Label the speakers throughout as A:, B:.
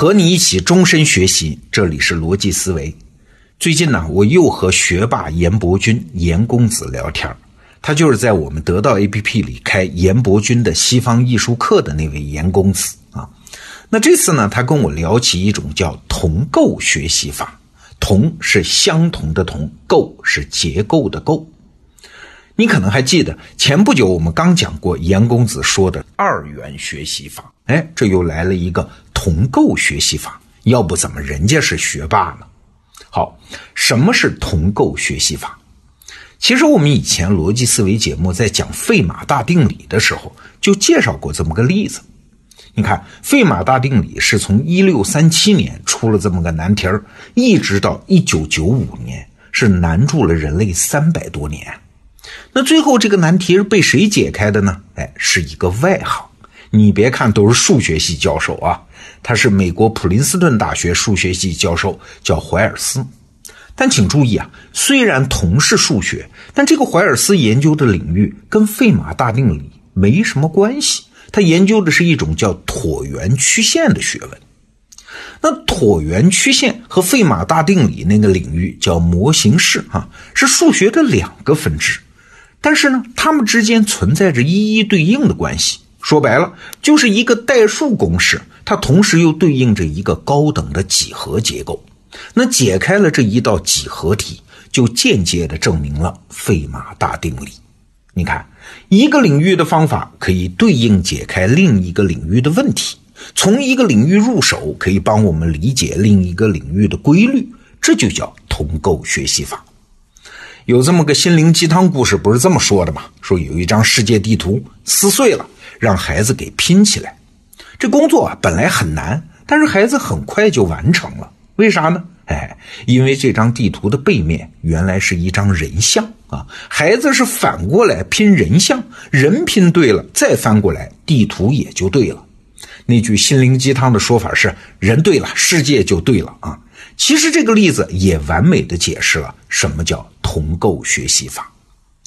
A: 和你一起终身学习，这里是逻辑思维。最近呢，我又和学霸严伯钧、严公子聊天他就是在我们得到 APP 里开严伯钧的西方艺术课的那位严公子啊。那这次呢，他跟我聊起一种叫同构学习法，同是相同的同，构是结构的构。你可能还记得，前不久我们刚讲过严公子说的二元学习法，哎，这又来了一个同构学习法，要不怎么人家是学霸呢？好，什么是同构学习法？其实我们以前逻辑思维节目在讲费马大定理的时候，就介绍过这么个例子。你看，费马大定理是从一六三七年出了这么个难题儿，一直到一九九五年，是难住了人类三百多年。那最后这个难题是被谁解开的呢？哎，是一个外行。你别看都是数学系教授啊，他是美国普林斯顿大学数学系教授，叫怀尔斯。但请注意啊，虽然同是数学，但这个怀尔斯研究的领域跟费马大定理没什么关系。他研究的是一种叫椭圆曲线的学问。那椭圆曲线和费马大定理那个领域叫模型式，哈，是数学的两个分支。但是呢，它们之间存在着一一对应的关系。说白了，就是一个代数公式，它同时又对应着一个高等的几何结构。那解开了这一道几何题，就间接的证明了费马大定理。你看，一个领域的方法可以对应解开另一个领域的问题，从一个领域入手，可以帮我们理解另一个领域的规律，这就叫同构学习法。有这么个心灵鸡汤故事，不是这么说的吗？说有一张世界地图撕碎了，让孩子给拼起来。这工作啊本来很难，但是孩子很快就完成了。为啥呢？哎，因为这张地图的背面原来是一张人像啊。孩子是反过来拼人像，人拼对了，再翻过来，地图也就对了。那句心灵鸡汤的说法是：人对了，世界就对了啊。其实这个例子也完美的解释了什么叫同构学习法。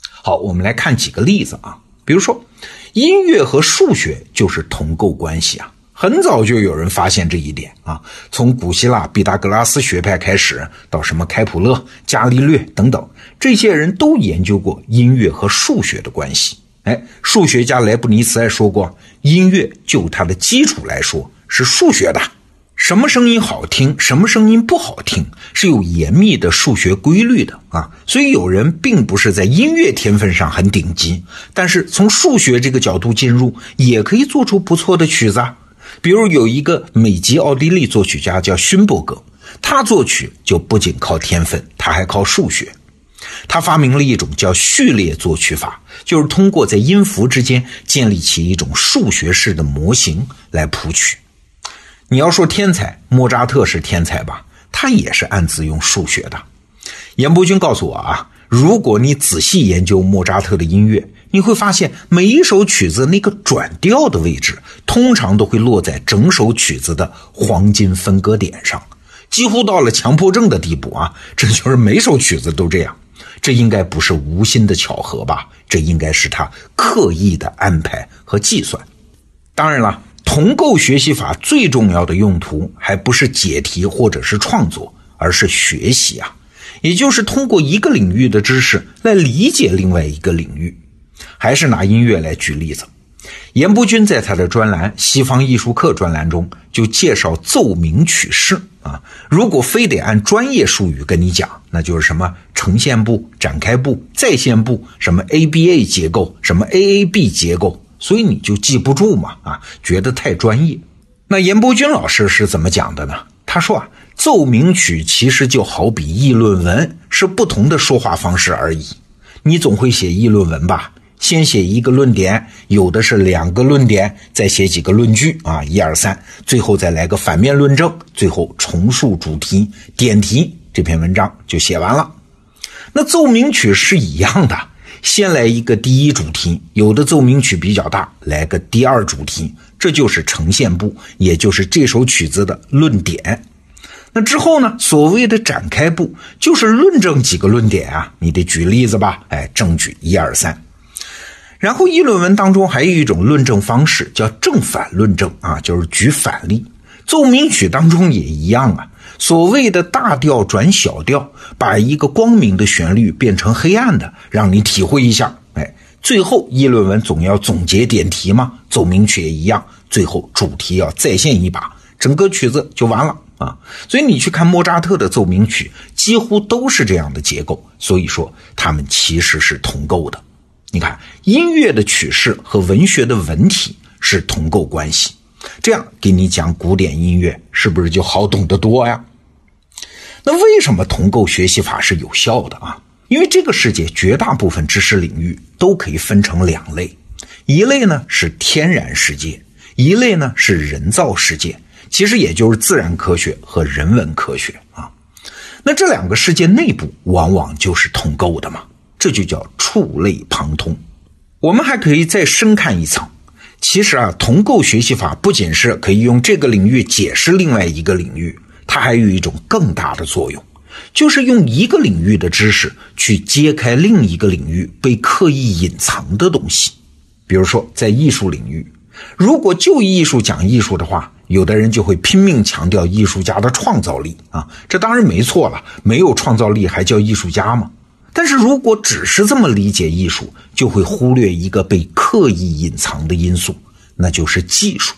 A: 好，我们来看几个例子啊，比如说音乐和数学就是同构关系啊，很早就有人发现这一点啊，从古希腊毕达哥拉斯学派开始，到什么开普勒、伽利略等等，这些人都研究过音乐和数学的关系。哎，数学家莱布尼茨还说过，音乐就它的基础来说是数学的。什么声音好听，什么声音不好听，是有严密的数学规律的啊。所以有人并不是在音乐天分上很顶级，但是从数学这个角度进入，也可以做出不错的曲子。比如有一个美籍奥地利作曲家叫勋伯格，他作曲就不仅靠天分，他还靠数学。他发明了一种叫序列作曲法，就是通过在音符之间建立起一种数学式的模型来谱曲。你要说天才，莫扎特是天才吧？他也是暗自用数学的。严伯钧告诉我啊，如果你仔细研究莫扎特的音乐，你会发现每一首曲子那个转调的位置，通常都会落在整首曲子的黄金分割点上，几乎到了强迫症的地步啊！这就是每首曲子都这样，这应该不是无心的巧合吧？这应该是他刻意的安排和计算。当然了。同构学习法最重要的用途，还不是解题或者是创作，而是学习啊，也就是通过一个领域的知识来理解另外一个领域。还是拿音乐来举例子，严伯钧在他的专栏《西方艺术课》专栏中就介绍奏鸣曲式啊。如果非得按专业术语跟你讲，那就是什么呈现部、展开部、再现部，什么 ABA 结构，什么 AAB 结构。所以你就记不住嘛？啊，觉得太专业。那严伯钧老师是怎么讲的呢？他说啊，奏鸣曲其实就好比议论文，是不同的说话方式而已。你总会写议论文吧？先写一个论点，有的是两个论点，再写几个论据啊，一二三，最后再来个反面论证，最后重述主题，点题，这篇文章就写完了。那奏鸣曲是一样的。先来一个第一主题，有的奏鸣曲比较大，来个第二主题，这就是呈现部，也就是这首曲子的论点。那之后呢？所谓的展开部，就是论证几个论点啊，你得举例子吧？哎，证据一二三。然后议论文当中还有一种论证方式叫正反论证啊，就是举反例。奏鸣曲当中也一样啊。所谓的大调转小调，把一个光明的旋律变成黑暗的，让你体会一下。哎，最后议论文总要总结点题嘛，奏鸣曲也一样，最后主题要再现一把，整个曲子就完了啊。所以你去看莫扎特的奏鸣曲，几乎都是这样的结构。所以说，他们其实是同构的。你看，音乐的曲式和文学的文体是同构关系。这样给你讲古典音乐，是不是就好懂得多呀？那为什么同构学习法是有效的啊？因为这个世界绝大部分知识领域都可以分成两类，一类呢是天然世界，一类呢是人造世界，其实也就是自然科学和人文科学啊。那这两个世界内部往往就是同构的嘛，这就叫触类旁通。我们还可以再深看一层。其实啊，同构学习法不仅是可以用这个领域解释另外一个领域，它还有一种更大的作用，就是用一个领域的知识去揭开另一个领域被刻意隐藏的东西。比如说，在艺术领域，如果就艺术讲艺术的话，有的人就会拼命强调艺术家的创造力啊，这当然没错了，没有创造力还叫艺术家吗？但是如果只是这么理解艺术，就会忽略一个被刻意隐藏的因素，那就是技术。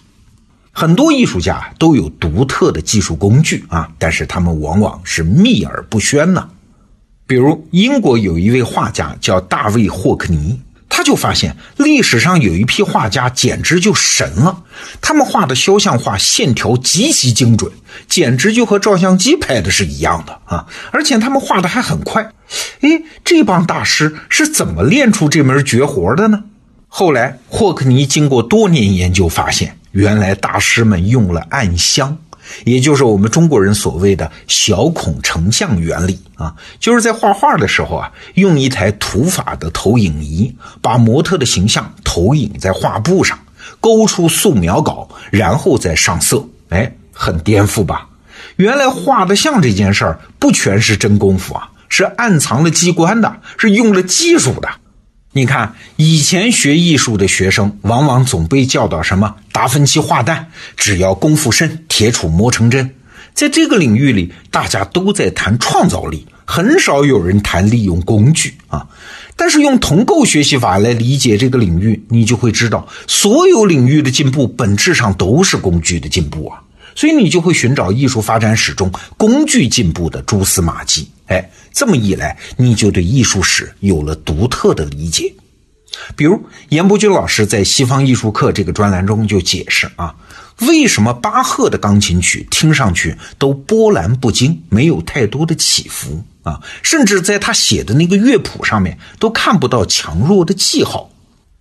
A: 很多艺术家都有独特的技术工具啊，但是他们往往是秘而不宣呢。比如英国有一位画家叫大卫霍克尼。他就发现历史上有一批画家简直就神了，他们画的肖像画线条极其精准，简直就和照相机拍的是一样的啊！而且他们画的还很快。哎，这帮大师是怎么练出这门绝活的呢？后来霍克尼经过多年研究发现，原来大师们用了暗香。也就是我们中国人所谓的小孔成像原理啊，就是在画画的时候啊，用一台土法的投影仪，把模特的形象投影在画布上，勾出素描稿，然后再上色。哎，很颠覆吧？原来画的像这件事儿不全是真功夫啊，是暗藏了机关的，是用了技术的。你看，以前学艺术的学生，往往总被教导什么达芬奇画蛋，只要功夫深，铁杵磨成针。在这个领域里，大家都在谈创造力，很少有人谈利用工具啊。但是用同构学习法来理解这个领域，你就会知道，所有领域的进步本质上都是工具的进步啊。所以你就会寻找艺术发展史中工具进步的蛛丝马迹。哎，这么一来，你就对艺术史有了独特的理解。比如，严伯钧老师在《西方艺术课》这个专栏中就解释啊，为什么巴赫的钢琴曲听上去都波澜不惊，没有太多的起伏啊，甚至在他写的那个乐谱上面都看不到强弱的记号。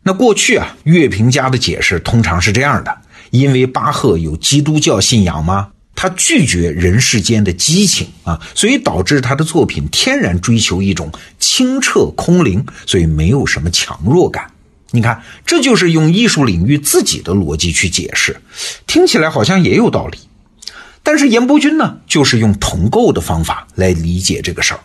A: 那过去啊，乐评家的解释通常是这样的：因为巴赫有基督教信仰吗？他拒绝人世间的激情啊，所以导致他的作品天然追求一种清澈空灵，所以没有什么强弱感。你看，这就是用艺术领域自己的逻辑去解释，听起来好像也有道理。但是严伯钧呢，就是用同构的方法来理解这个事儿，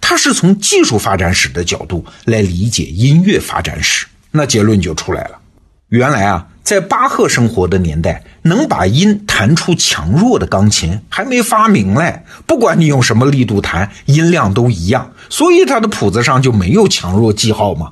A: 他是从技术发展史的角度来理解音乐发展史，那结论就出来了。原来啊。在巴赫生活的年代，能把音弹出强弱的钢琴还没发明嘞。不管你用什么力度弹，音量都一样，所以他的谱子上就没有强弱记号嘛。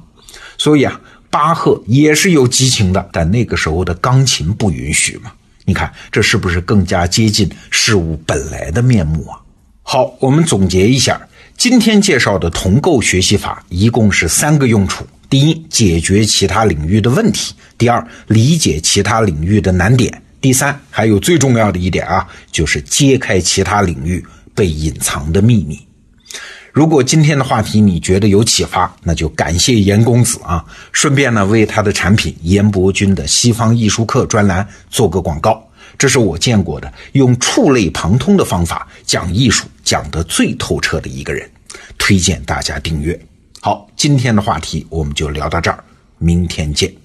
A: 所以啊，巴赫也是有激情的，但那个时候的钢琴不允许嘛。你看，这是不是更加接近事物本来的面目啊？好，我们总结一下，今天介绍的同构学习法一共是三个用处。第一，解决其他领域的问题；第二，理解其他领域的难点；第三，还有最重要的一点啊，就是揭开其他领域被隐藏的秘密。如果今天的话题你觉得有启发，那就感谢严公子啊！顺便呢，为他的产品严伯钧的西方艺术课专栏做个广告。这是我见过的用触类旁通的方法讲艺术讲得最透彻的一个人，推荐大家订阅。好，今天的话题我们就聊到这儿，明天见。